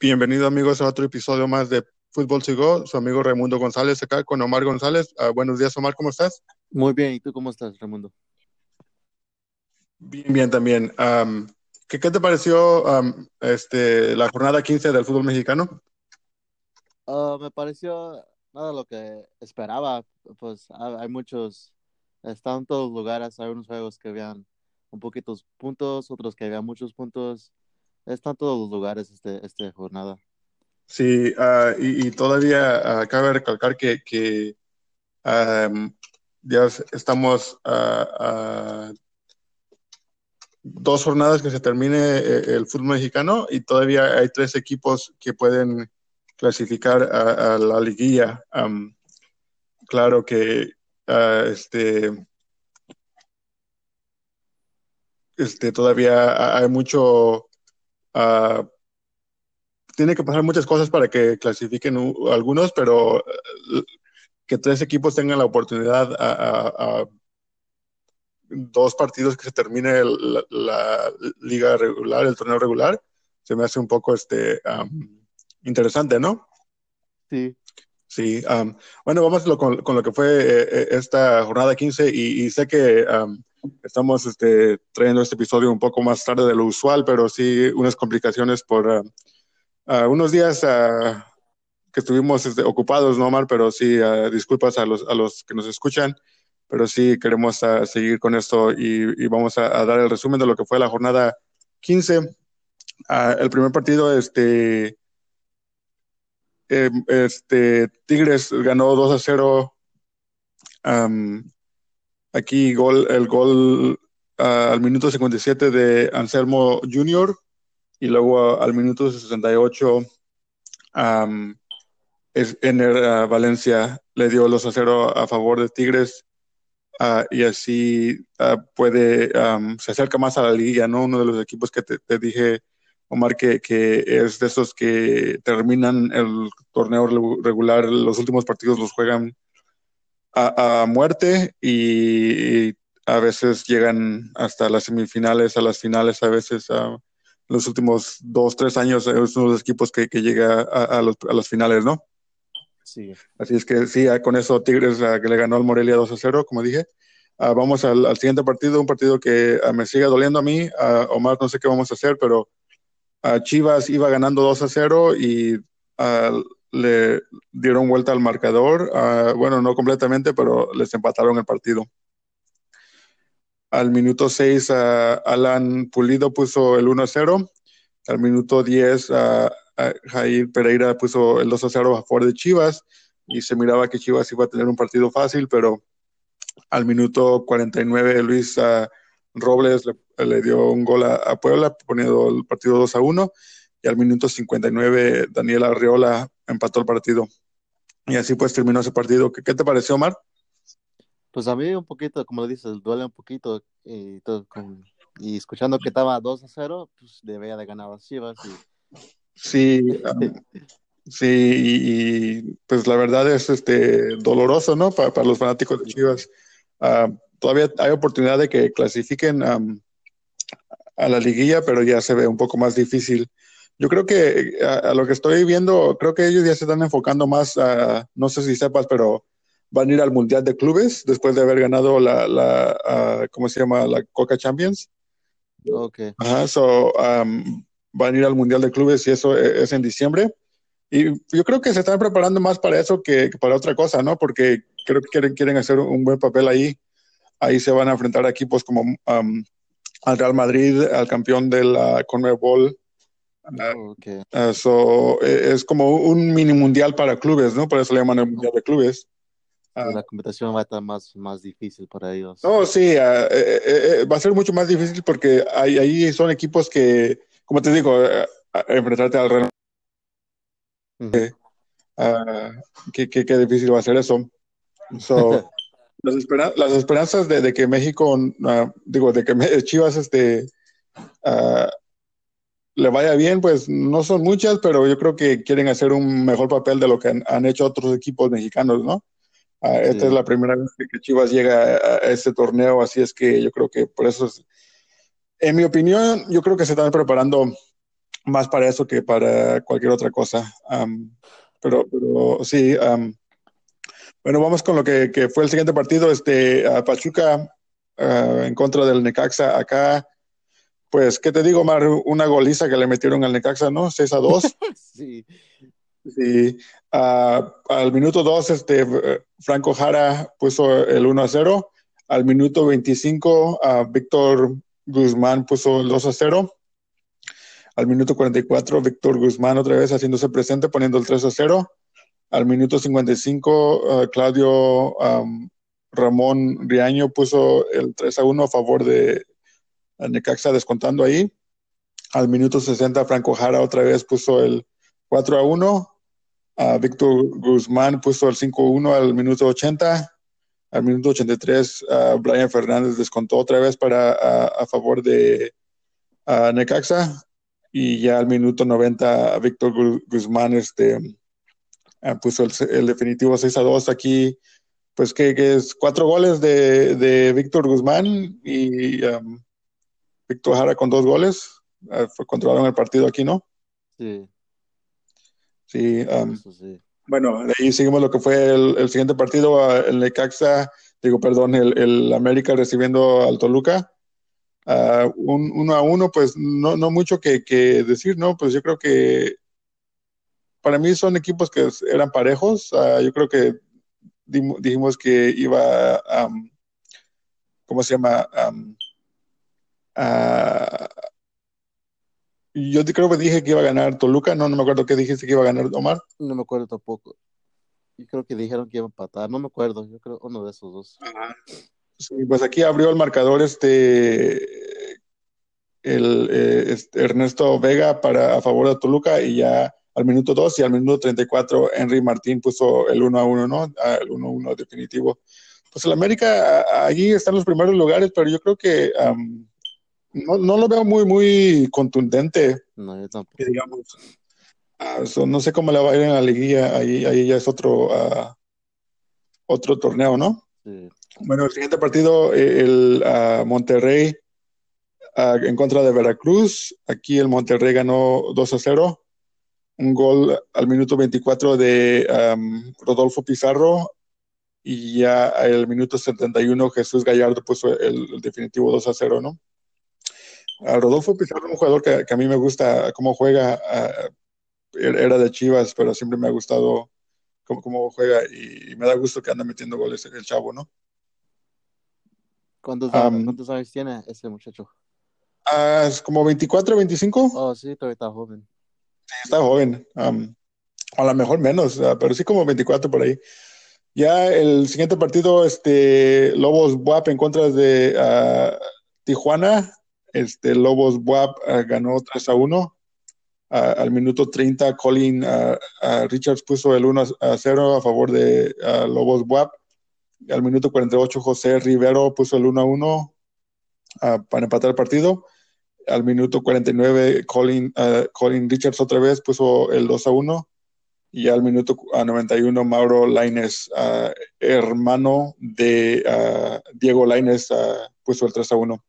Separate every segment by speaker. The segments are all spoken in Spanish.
Speaker 1: Bienvenido amigos a otro episodio más de Fútbol Sigo, su amigo Raimundo González acá con Omar González. Uh, buenos días Omar, ¿cómo estás?
Speaker 2: Muy bien, ¿y tú cómo estás, Raimundo?
Speaker 1: Bien, bien también. Um, ¿qué, ¿qué, te pareció um, este, la jornada 15 del fútbol mexicano?
Speaker 2: Uh, me pareció nada lo que esperaba, pues hay muchos, están en todos lugares, hay unos juegos que habían un poquitos puntos, otros que habían muchos puntos está en todos los lugares este, esta jornada.
Speaker 1: Sí, uh, y, todavía uh, cabe recalcar que, que ya estamos a, dos jornadas que se termine eh, el fútbol mexicano y todavía hay tres equipos que pueden clasificar a, la liguilla. Claro que uh, este, este todavía hay mucho Uh, tiene que pasar muchas cosas para que clasifiquen algunos, pero uh, que tres equipos tengan la oportunidad a, a, a dos partidos que se termine la, la, liga regular, el torneo regular, se me hace un poco este um, interesante, ¿no?
Speaker 2: Sí.
Speaker 1: Sí, um, bueno, vamos con, con, lo que fue eh, esta jornada 15 y, y sé que um, Estamos este, trayendo este episodio un poco más tarde de lo usual, pero sí unas complicaciones por uh, uh, unos días uh, que estuvimos este, ocupados, ¿no, Omar? Pero sí, disculpas a los, a los que nos escuchan, pero sí queremos seguir con esto y, y vamos a, a, dar el resumen de lo que fue la jornada 15. el primer partido, este, eh, este, Tigres ganó 2 a 0 um, Aquí gol, el gol uh, al minuto 57 de Anselmo Jr. y luego al minuto 68 um, es uh, Valencia le dio los a cero a favor de Tigres y así puede, um, se acerca más a la liga, ¿no? Uno de los equipos que te, te dije, Omar, que, que, es de esos que terminan el torneo regular, los últimos partidos los juegan a, a muerte y, a veces llegan hasta las semifinales, a las finales, a veces a los últimos dos, tres años es uno de los equipos que, que llega a, a, los, a las finales, ¿no?
Speaker 2: Sí.
Speaker 1: Así es que sí, con eso Tigres que le ganó al Morelia 2 a 0, como dije. Uh, vamos al, al, siguiente partido, un partido que uh, me sigue doliendo a mí. Uh, Omar, no sé qué vamos a hacer, pero Chivas iba ganando 2 a 0 y le dieron vuelta al marcador. Uh, bueno, no completamente, pero les empataron el partido. Al minuto 6, uh, Alan Pulido puso el 1 a 0. Al minuto 10, uh, Jair Pereira puso el 2 a 0 a favor de Chivas. Y se miraba que Chivas iba a tener un partido fácil, pero al minuto 49, Luis Robles le, le, dio un gol a, a Puebla, poniendo el partido 2 a 1 y al minuto 59 Daniel Arriola empató el partido. Y así pues terminó ese partido. ¿Qué, qué te pareció, Omar?
Speaker 2: Pues a mí un poquito, como dices, duele un poquito y, todo, con, y escuchando que estaba 2 a 0, pues debía de ganar las Chivas. Y...
Speaker 1: Sí, um, sí, y, y, pues la verdad es este doloroso, ¿no? Para, para los fanáticos de Chivas. Uh, todavía hay oportunidad de que clasifiquen um, a la liguilla, pero ya se ve un poco más difícil. Yo creo que a, a, lo que estoy viendo, creo que ellos ya se están enfocando más, a, no sé si sepas, pero van a ir al Mundial de Clubes después de haber ganado la, la ¿cómo se llama? La Coca Champions.
Speaker 2: Ok.
Speaker 1: Ajá, so, um, van a ir al Mundial de Clubes y eso e, es en diciembre. Y yo creo que se están preparando más para eso que, que para otra cosa, ¿no? Porque creo que quieren, quieren hacer un buen papel ahí. Ahí se van a enfrentar a equipos como um, al Real Madrid, al campeón de la Conmebol,
Speaker 2: Oh, okay.
Speaker 1: Uh, so, es como un mini mundial para clubes, ¿no? Por eso le llaman el mundial de clubes.
Speaker 2: Uh, la competición va a estar más, más difícil para ellos.
Speaker 1: No, sí, uh, eh, eh, va a ser mucho más difícil porque ahí, ahí son equipos que, como te digo, enfrentarte al Real. -huh. qué, qué, qué, difícil va a ser eso. So, las, esperan las, esperanzas de, de que México, digo, de que Chivas este, le vaya bien, pues no son muchas, pero yo creo que quieren hacer un mejor papel de lo que han, han hecho otros equipos mexicanos, ¿no? Uh, esta es la primera vez que Chivas llega a, a, este torneo, así es que yo creo que por eso, es, en mi opinión, yo creo que se están preparando más para eso que para cualquier otra cosa. pero, pero sí, bueno, vamos con lo que, que, fue el siguiente partido. Este, Pachuca ah, en contra del Necaxa acá. Pues, ¿qué te digo, Mar? Una goliza que le metieron al Necaxa, ¿no? 6 a 2.
Speaker 2: sí.
Speaker 1: Sí. Ah, al minuto 2, este, Franco Jara puso el 1 a 0. Al minuto 25, uh, Víctor Guzmán puso el 2 a 0. Al minuto 44, Víctor Guzmán otra vez haciéndose presente, poniendo el 3 a 0. Al minuto 55, uh, Claudio um, Ramón Riaño puso el 3 a 1 a favor de Necaxa, descontando ahí. Al minuto 60, Franco Jara otra vez puso el 4 a 1. Uh, Víctor Guzmán puso el 5 a 1 al minuto 80. Al minuto 83, uh, Brian Fernández descontó otra vez para a favor de Necaxa. Y ya al minuto 90, Víctor Guzmán este, puso el, definitivo 6 a 2 aquí. Pues que, es cuatro goles de, de Víctor Guzmán y um, Víctor Jara con dos goles. Uh, controlaron el partido aquí, ¿no?
Speaker 2: Sí.
Speaker 1: Sí, um, sí. Bueno, de ahí seguimos lo que fue el, siguiente partido, el Necaxa, digo, perdón, el, América recibiendo al Toluca. Uh, un, uno a uno, pues no, no mucho que, decir, ¿no? Pues yo creo que para mí son equipos que eran parejos. Uh, yo creo que dijimos que iba, um, ¿cómo se llama? Um, yo creo que dije que iba a ganar Toluca, no, no me acuerdo qué dijiste que iba a ganar Omar.
Speaker 2: No me acuerdo tampoco. Yo creo que dijeron que iba a empatar, no me acuerdo, yo creo uno de esos dos.
Speaker 1: Sí, pues aquí abrió el marcador este el eh, este, Ernesto Vega para a favor de Toluca y ya al minuto 2 y al minuto 34 Henry Martín puso el 1 a 1, ¿no? Ah, el 1 a 1 definitivo. Pues el América allí está en los primeros lugares, pero yo creo que no, no, lo veo muy, muy contundente.
Speaker 2: No, yo tampoco.
Speaker 1: digamos. Ah, no sé cómo le va a ir en la liguilla, ahí, ahí ya es otro, uh, otro torneo, ¿no?
Speaker 2: Sí.
Speaker 1: Bueno, el siguiente partido, eh, el uh, Monterrey en contra de Veracruz. Aquí el Monterrey ganó 2 a 0. Un gol al minuto 24 de um, Rodolfo Pizarro. Y ya al minuto 71 Jesús Gallardo puso el, el definitivo 2 a 0, ¿no? A Rodolfo Pizarro, un jugador que, a mí me gusta cómo juega, era de Chivas, pero siempre me ha gustado cómo, cómo juega y, me da gusto que anda metiendo goles el chavo, ¿no?
Speaker 2: ¿Cuántos, años tiene ese muchacho?
Speaker 1: Ah, es como 24, 25.
Speaker 2: Oh, sí, todavía está joven.
Speaker 1: Sí, está joven. a lo mejor menos, ah, pero sí como 24 por ahí. Ya el siguiente partido, este Lobos Buap en contra de uh, Tijuana. Este, Lobos Buap ah, ganó 3 a 1. Ah, al minuto 30, Colin ah, Richards puso el 1 a 0 a favor de Lobos Buap. Al minuto 48, José Rivero puso el 1 a 1 para empatar el partido. Al minuto 49, Colin, Colin Richards otra vez puso el 2 a 1 y al minuto 91 Mauro Laines, hermano de Diego Laines, puso el 3 a 1.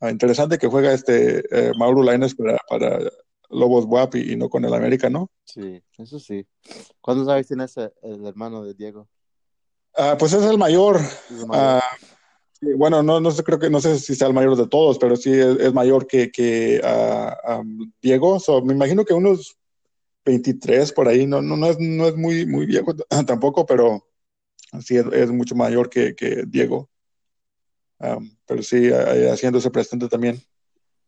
Speaker 1: Ah, interesante que juega este eh, Mauro Laines para, para Lobos WAP y, no con el América, ¿no?
Speaker 2: Sí, eso sí. ¿Cuándo sabes quién es el, hermano de Diego?
Speaker 1: Ah, pues es el mayor. Ah, bueno, no, no sé, creo que no sé si sea el mayor de todos, pero sí es, mayor que, que Diego. me imagino que unos 23 por ahí, no, no, no, es, no es muy, muy viejo tampoco, pero sí es, mucho mayor que, que Diego pero sí, haciéndose presente también.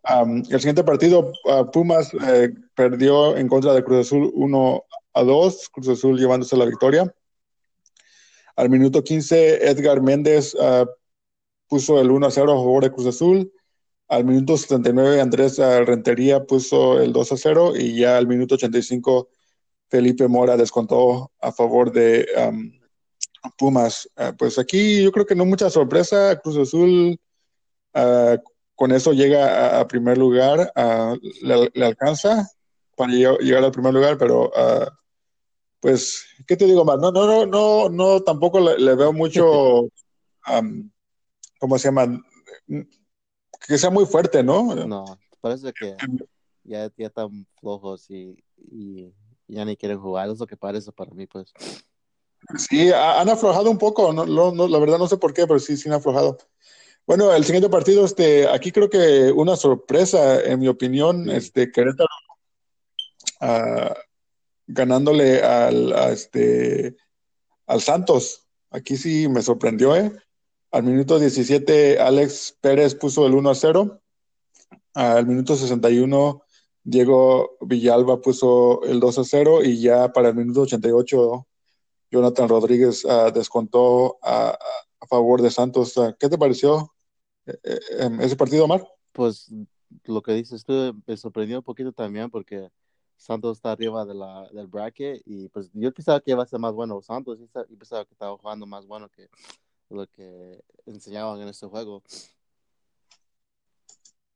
Speaker 1: el siguiente partido, uh, Pumas eh, perdió en contra de Cruz Azul 1 a 2, Cruz Azul llevándose la victoria. Al minuto 15, Edgar Méndez uh, puso el 1 a 0 a favor de Cruz Azul. Al minuto 79, Andrés uh, Rentería puso el 2 a 0. Y ya al minuto 85, Felipe Mora descontó a favor de Pumas. Ah, pues aquí yo creo que no mucha sorpresa. Cruz Azul ah, con eso llega a, primer lugar, ah, le, alcanza para llegar al primer lugar, pero pues, ¿qué te digo más? No, no, no, no, no tampoco le, veo mucho, ¿cómo se llama? Que sea muy fuerte, ¿no?
Speaker 2: No, parece que ya, ya están flojos y, y ya ni quieren jugar, es lo que parece para mí, pues.
Speaker 1: Sí, han aflojado un poco, no, no, la verdad no sé por qué, pero sí, sí han aflojado. Bueno, el siguiente partido, este, aquí creo que una sorpresa, en mi opinión, este, Querétaro uh, ganándole al, este, al Santos. Aquí sí me sorprendió, ¿eh? Al minuto 17, Alex Pérez puso el 1 a 0. Al minuto 61, Diego Villalba puso el 2 a 0. Y ya para el minuto 88, Jonathan Rodríguez uh, descontó a, a, favor de Santos. Uh, ¿Qué te pareció eh, eh, ese partido, Omar?
Speaker 2: Pues lo que dices tú me sorprendió un poquito también porque Santos está arriba de la, del bracket y pues yo pensaba que iba a ser más bueno Santos y pensaba que estaba jugando más bueno que lo que enseñaban en este juego.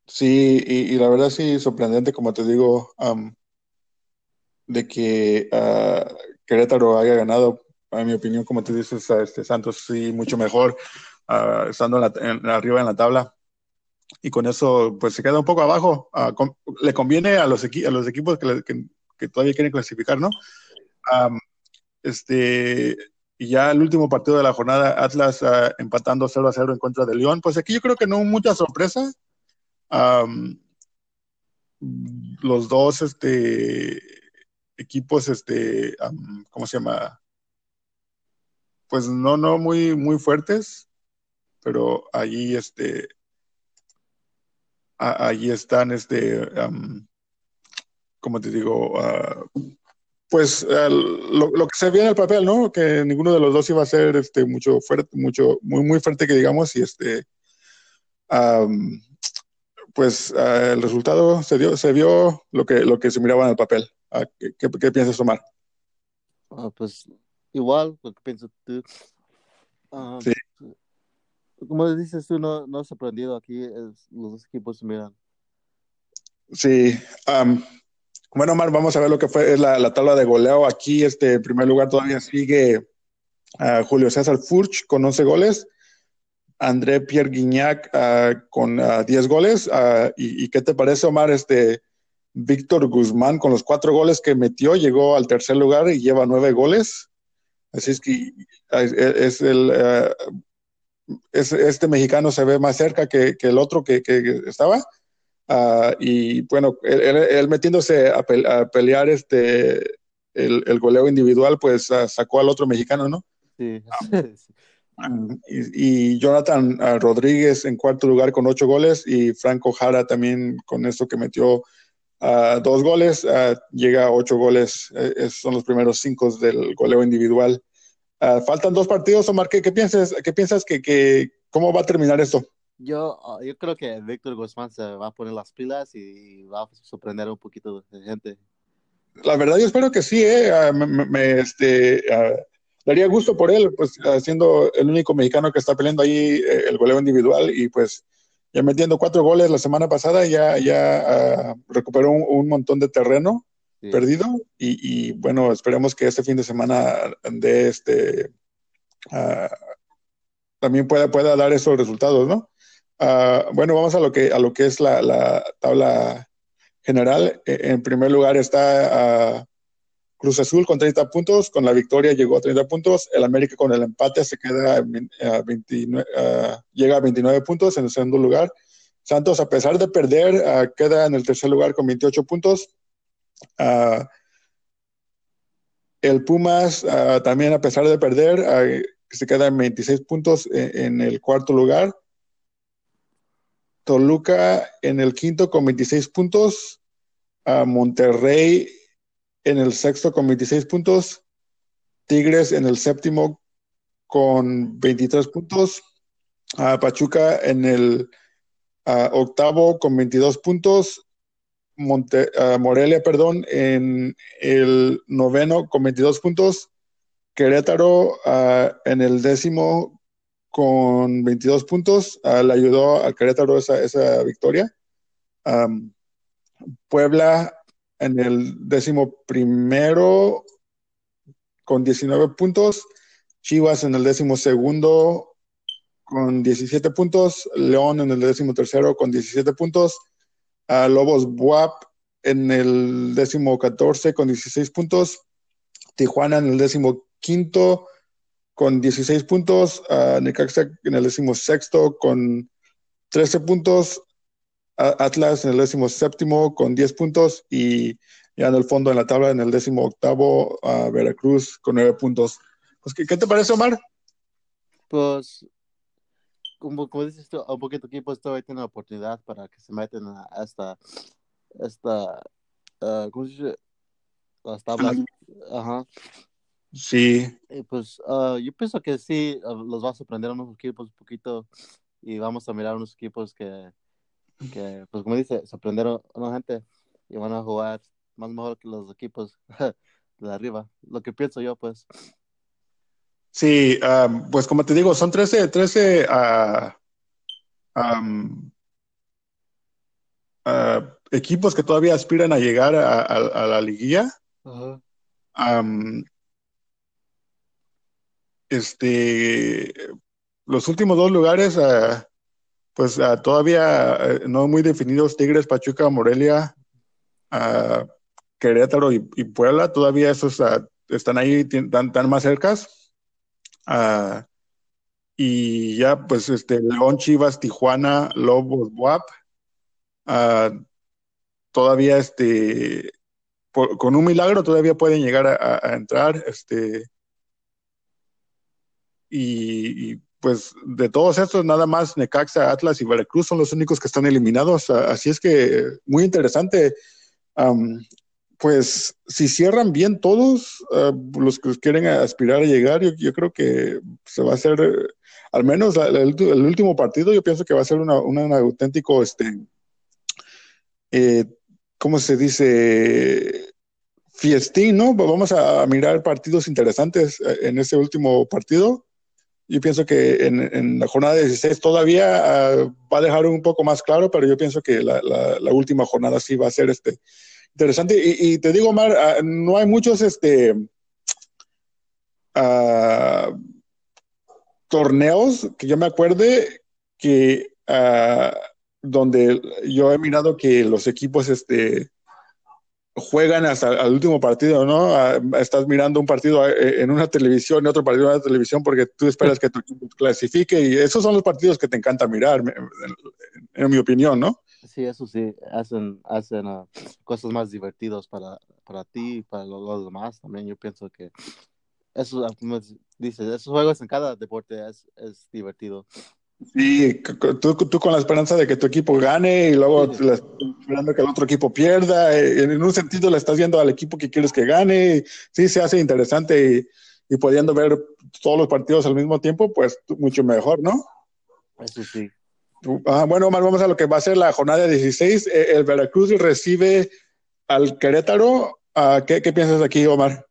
Speaker 1: Sí, y, la verdad sí, sorprendente, como te digo, de que uh, Querétaro haya ganado en mi opinión, como tú dices, este Santos sí mucho mejor, uh, estando en la, arriba en la tabla. Y con eso, pues se queda un poco abajo. Uh, con, le conviene a los, a los equipos que, que, que, todavía quieren clasificar, ¿no? Um, este, y ya el último partido de la jornada, Atlas uh, empatando 0 a 0 en contra de León. Pues aquí yo creo que no mucha sorpresa. Um, los dos este, equipos, este, um, ¿cómo se llama? pues no, no muy, muy fuertes, pero allí, este, a, allí están, este, um, como te digo, uh, pues uh, lo, lo, que se ve en el papel, ¿no? Que ninguno de los dos iba a ser, este, mucho fuerte, mucho, muy, muy fuerte que digamos, y este, um, pues uh, el resultado se dio, se vio lo que, lo que se miraba en el papel. ¿Qué, qué, qué piensas, Omar?
Speaker 2: pues igual lo que piensas tú. Uh, sí. Como dices tú, no, no has aprendido aquí, es, los dos equipos miran.
Speaker 1: Sí. Um, bueno, Omar, vamos a ver lo que fue la, la tabla de goleo. Aquí, este, en primer lugar, todavía sigue uh, Julio César Furch con 11 goles. André Pierre Guignac uh, con 10 goles. Y, y, qué te parece, Omar? Este, Víctor Guzmán con los cuatro goles que metió llegó al tercer lugar y lleva nueve goles. Así es que es el, uh, es, este mexicano se ve más cerca que, que el otro que, que estaba. Uh, y bueno, él, él metiéndose a, pe a, pelear este, el, el, goleo individual, pues uh, sacó al otro mexicano, ¿no?
Speaker 2: Sí.
Speaker 1: y, y, Jonathan Rodríguez en cuarto lugar con ocho goles y Franco Jara también con esto que metió Uh, dos goles, uh, llega a ocho goles, eh, son los primeros cinco del goleo individual. Uh, faltan dos partidos, Omar, ¿qué, qué piensas, qué piensas que, que, cómo va a terminar esto?
Speaker 2: Yo, yo creo que Víctor Guzmán se va a poner las pilas y va a sorprender un poquito de gente.
Speaker 1: La verdad, yo espero que sí, eh, me, me, este, daría gusto por él, pues siendo el único mexicano que está peleando ahí eh, el goleo individual y pues ya metiendo cuatro goles la semana pasada, ya, ya uh, recuperó un, un, montón de terreno sí. perdido y, y, bueno, esperemos que este fin de semana de este uh, también pueda, pueda dar esos resultados, ¿no? Uh, bueno, vamos a lo que, a lo que es la, la tabla general. E, en primer lugar está Cruz Azul con 30 puntos, con la victoria llegó a 30 puntos, el América con el empate se queda a 29, uh, llega a 29 puntos en el segundo lugar. Santos, a pesar de perder, uh, queda en el tercer lugar con 28 puntos. Uh, el Pumas también, a pesar de perder, se queda en 26 puntos en, en, el cuarto lugar. Toluca en el quinto con 26 puntos. Monterrey en el sexto con 26 puntos, Tigres en el séptimo con 23 puntos, uh, Pachuca en el octavo con 22 puntos, Morelia, perdón, en el noveno con 22 puntos, Querétaro en el décimo con 22 puntos, le ayudó a Querétaro esa, esa victoria. Um, Puebla en el décimo primero con 19 puntos, Chivas en el décimo segundo con 17 puntos, León en el décimo tercero con 17 puntos, uh, Lobos Buap en el décimo 14 con 16 puntos. Tijuana en el décimo quinto con 16 puntos. Uh, Necaxa en el décimo sexto con 13 puntos. Atlas en el décimo séptimo con 10 puntos. Y ya en el fondo en la tabla, en el décimo octavo, a Veracruz con 9 puntos. Pues, ¿qué, ¿qué, te parece, Omar?
Speaker 2: Pues, como, como dices tú, un poquito equipos todavía tienen la oportunidad para que se metan a esta, esta uh, ¿cómo se dice? Las tablas. Ajá.
Speaker 1: Sí.
Speaker 2: Y pues uh, yo pienso que sí, uh, los va a sorprender a unos equipos un poquito y vamos a mirar unos equipos que, que pues como dice, sorprendieron a una gente y van a jugar más mejor que los equipos de arriba. Lo que pienso yo, pues.
Speaker 1: Sí, um, pues como te digo, son 13, 13 uh, um, uh, equipos que todavía aspiran a llegar a, a, a la liguilla. Um, este, los últimos dos lugares, uh, pues uh, todavía uh, no muy definidos, Tigres, Pachuca, Morelia, Querétaro y, Puebla, todavía esos están ahí, están, más cercas. y ya, pues, este, León, Chivas, Tijuana, Lobos, Buap, todavía, este, por, con un milagro todavía pueden llegar a, entrar, este, y, pues de todos estos, nada más Necaxa, Atlas y Veracruz son los únicos que están eliminados. Así es que muy interesante. Um, pues si cierran bien todos, uh, los que quieren aspirar a llegar, yo, creo que se va a hacer, al menos el, último partido, yo pienso que va a ser una, un auténtico, este, eh, ¿cómo se dice? Fiestín, ¿no? Vamos a mirar partidos interesantes eh, en ese último partido yo pienso que en, la jornada 16 todavía uh, va a dejar un poco más claro, pero yo pienso que la, última jornada sí va a ser este, interesante. Y, te digo, Omar, uh, no hay muchos este, uh, torneos que yo me acuerde que donde yo he mirado que los equipos este, juegan hasta el último partido, ¿no? Estás mirando un partido eh, en una televisión y otro partido en otra televisión porque tú esperas que tu equipo clasifique y esos son los partidos que te encanta mirar, en, mi opinión, ¿no?
Speaker 2: Sí, eso sí, hacen, hacen uh, cosas más divertidas para, para ti y para los, demás también. Yo pienso que eso, como dices, esos juegos en cada deporte es, es divertido.
Speaker 1: Sí, tú, tú, con la esperanza de que tu equipo gane y luego esperando que el otro equipo pierda. Eh, en un sentido le estás viendo al equipo que quieres que gane. Sí, se hace interesante y, y pudiendo ver todos los partidos al mismo tiempo, pues mucho mejor, ¿no?
Speaker 2: Eso sí.
Speaker 1: Ah, bueno, Omar, vamos a lo que va a ser la jornada 16. Eh, el Veracruz recibe al Querétaro. ¿qué, ¿Qué piensas aquí, Omar?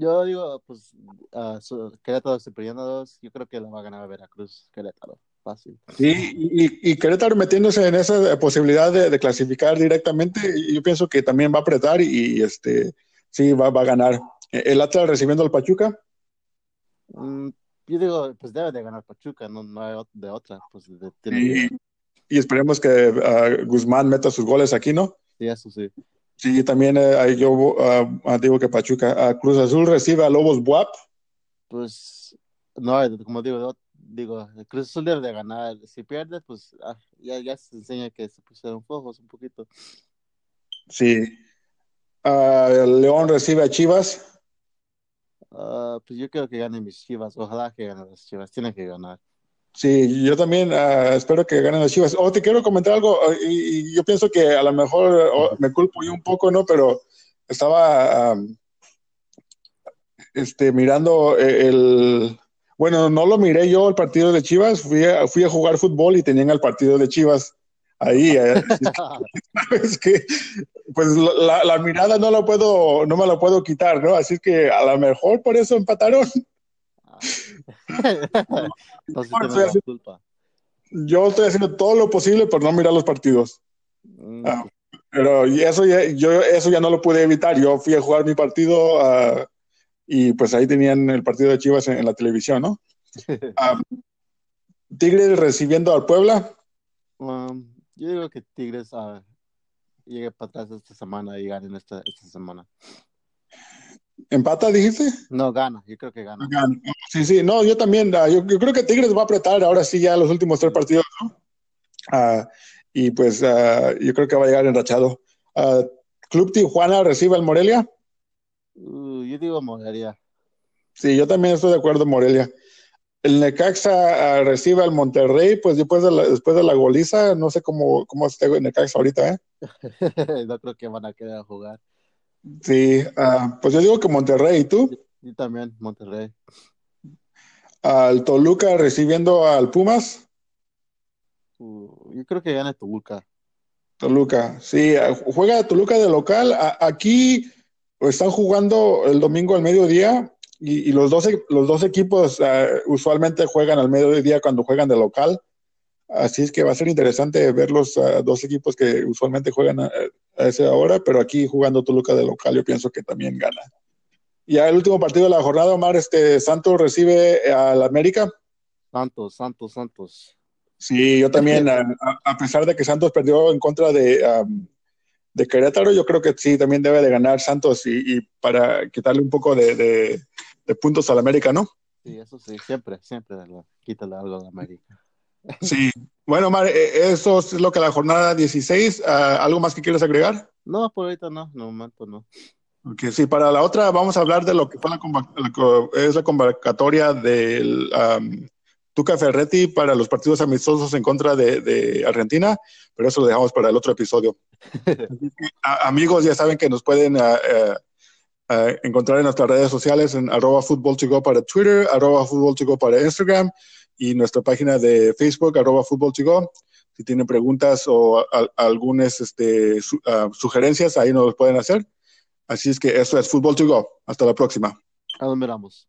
Speaker 2: Yo digo, pues, uh, Querétaro se dos. Yo creo que la va a ganar Veracruz, Querétaro. Fácil.
Speaker 1: Sí, y, y, Querétaro metiéndose en esa posibilidad de, de, clasificar directamente, yo pienso que también va a apretar y, este, sí, va, va, a ganar. ¿El Atlas recibiendo al Pachuca?
Speaker 2: Mm, yo digo, pues debe de ganar Pachuca, no, no hay de otra. Pues de,
Speaker 1: y, y, esperemos que uh, Guzmán meta sus goles aquí, ¿no?
Speaker 2: Sí, eso sí.
Speaker 1: Sí, también eh, yo uh, digo que Pachuca, uh, Cruz Azul recibe a Lobos Buap.
Speaker 2: Pues, no, como digo, digo, Cruz Azul debe de ganar. Si pierde, pues ah, ya, ya se enseña que se pusieron fojos un poquito.
Speaker 1: Sí. Uh, León recibe a Chivas.
Speaker 2: pues yo creo que ganen mis Chivas. Ojalá que ganen las Chivas. Tienen que ganar.
Speaker 1: Sí, yo también uh, espero que ganen las Chivas. Oh, te quiero comentar algo, y, y yo pienso que a lo mejor oh, me culpo yo un poco, ¿no? Pero estaba um, este, mirando el... Bueno, no lo miré yo el partido de Chivas, fui a, fui a jugar fútbol y tenían el partido de Chivas ahí. Eh, es que, pues la, la, mirada no puedo, no me lo puedo quitar, ¿no? Así que a lo mejor por eso empataron.
Speaker 2: Entonces, bueno, culpa.
Speaker 1: Yo estoy haciendo todo lo posible por no mirar los partidos. Mm. Uh, pero eso, ya, yo, eso ya no lo pude evitar. Yo fui a jugar mi partido uh, y pues ahí tenían el partido de Chivas en, en la televisión, ¿no? uh, Tigres recibiendo al Puebla.
Speaker 2: Um, yo digo que Tigres llegue para atrás esta semana y ganen esta, esta semana.
Speaker 1: ¿Empata, dijiste?
Speaker 2: No, gana, yo creo que gana.
Speaker 1: Sí, sí, no, yo también, ah, yo, creo que Tigres va a apretar ahora sí ya los últimos tres partidos, ¿no? Ah, y pues ah, yo creo que va a llegar enrachado. Club Tijuana recibe al Morelia.
Speaker 2: Uh, yo digo Morelia.
Speaker 1: Sí, yo también estoy de acuerdo, Morelia. El Necaxa recibe al Monterrey, pues después de la, después de la goliza, no sé cómo, cómo está el Necaxa ahorita, ¿eh?
Speaker 2: no creo que van a querer jugar.
Speaker 1: Sí, uh, pues yo digo que Monterrey, ¿y tú?
Speaker 2: Yo también, Monterrey.
Speaker 1: Al Toluca recibiendo al Pumas.
Speaker 2: Uh, yo creo que gana Toluca.
Speaker 1: Toluca, sí, juega Toluca de local. aquí están jugando el domingo al mediodía y, y los, dos, los dos equipos uh, usualmente juegan al mediodía cuando juegan de local. Así es que va a ser interesante ver los uh, dos equipos que usualmente juegan a, a, esa hora, pero aquí jugando Toluca de local yo pienso que también gana. Ya el último partido de la jornada, Omar, este, Santos recibe al América.
Speaker 2: Santos, Santos, Santos.
Speaker 1: Sí, yo también, a, a, pesar de que Santos perdió en contra de, um, de Querétaro, yo creo que sí, también debe de ganar Santos y, y para quitarle un poco de, de, de, puntos al América, ¿no?
Speaker 2: Sí, eso sí, siempre, siempre quítale algo al América.
Speaker 1: Sí, bueno, Omar, e, eso es lo que la jornada 16. Uh, ¿Algo más que quieres agregar?
Speaker 2: No, por ahorita no, no momento no.
Speaker 1: Ok, sí, para la otra vamos a hablar de lo que fue la, la es la convocatoria del um, Tuca Ferretti para los partidos amistosos en contra de, Argentina, pero eso lo dejamos para el otro episodio. a, amigos, ya saben que nos pueden uh, uh, uh, encontrar en nuestras redes sociales en arroba fútbol para Twitter, arroba fútbol para Instagram y nuestra página de Facebook, arroba fútbol Si tienen preguntas o algunas este, su, sugerencias, ahí nos los pueden hacer. Así es que eso es Fútbol to Go. Hasta la próxima.
Speaker 2: A miramos.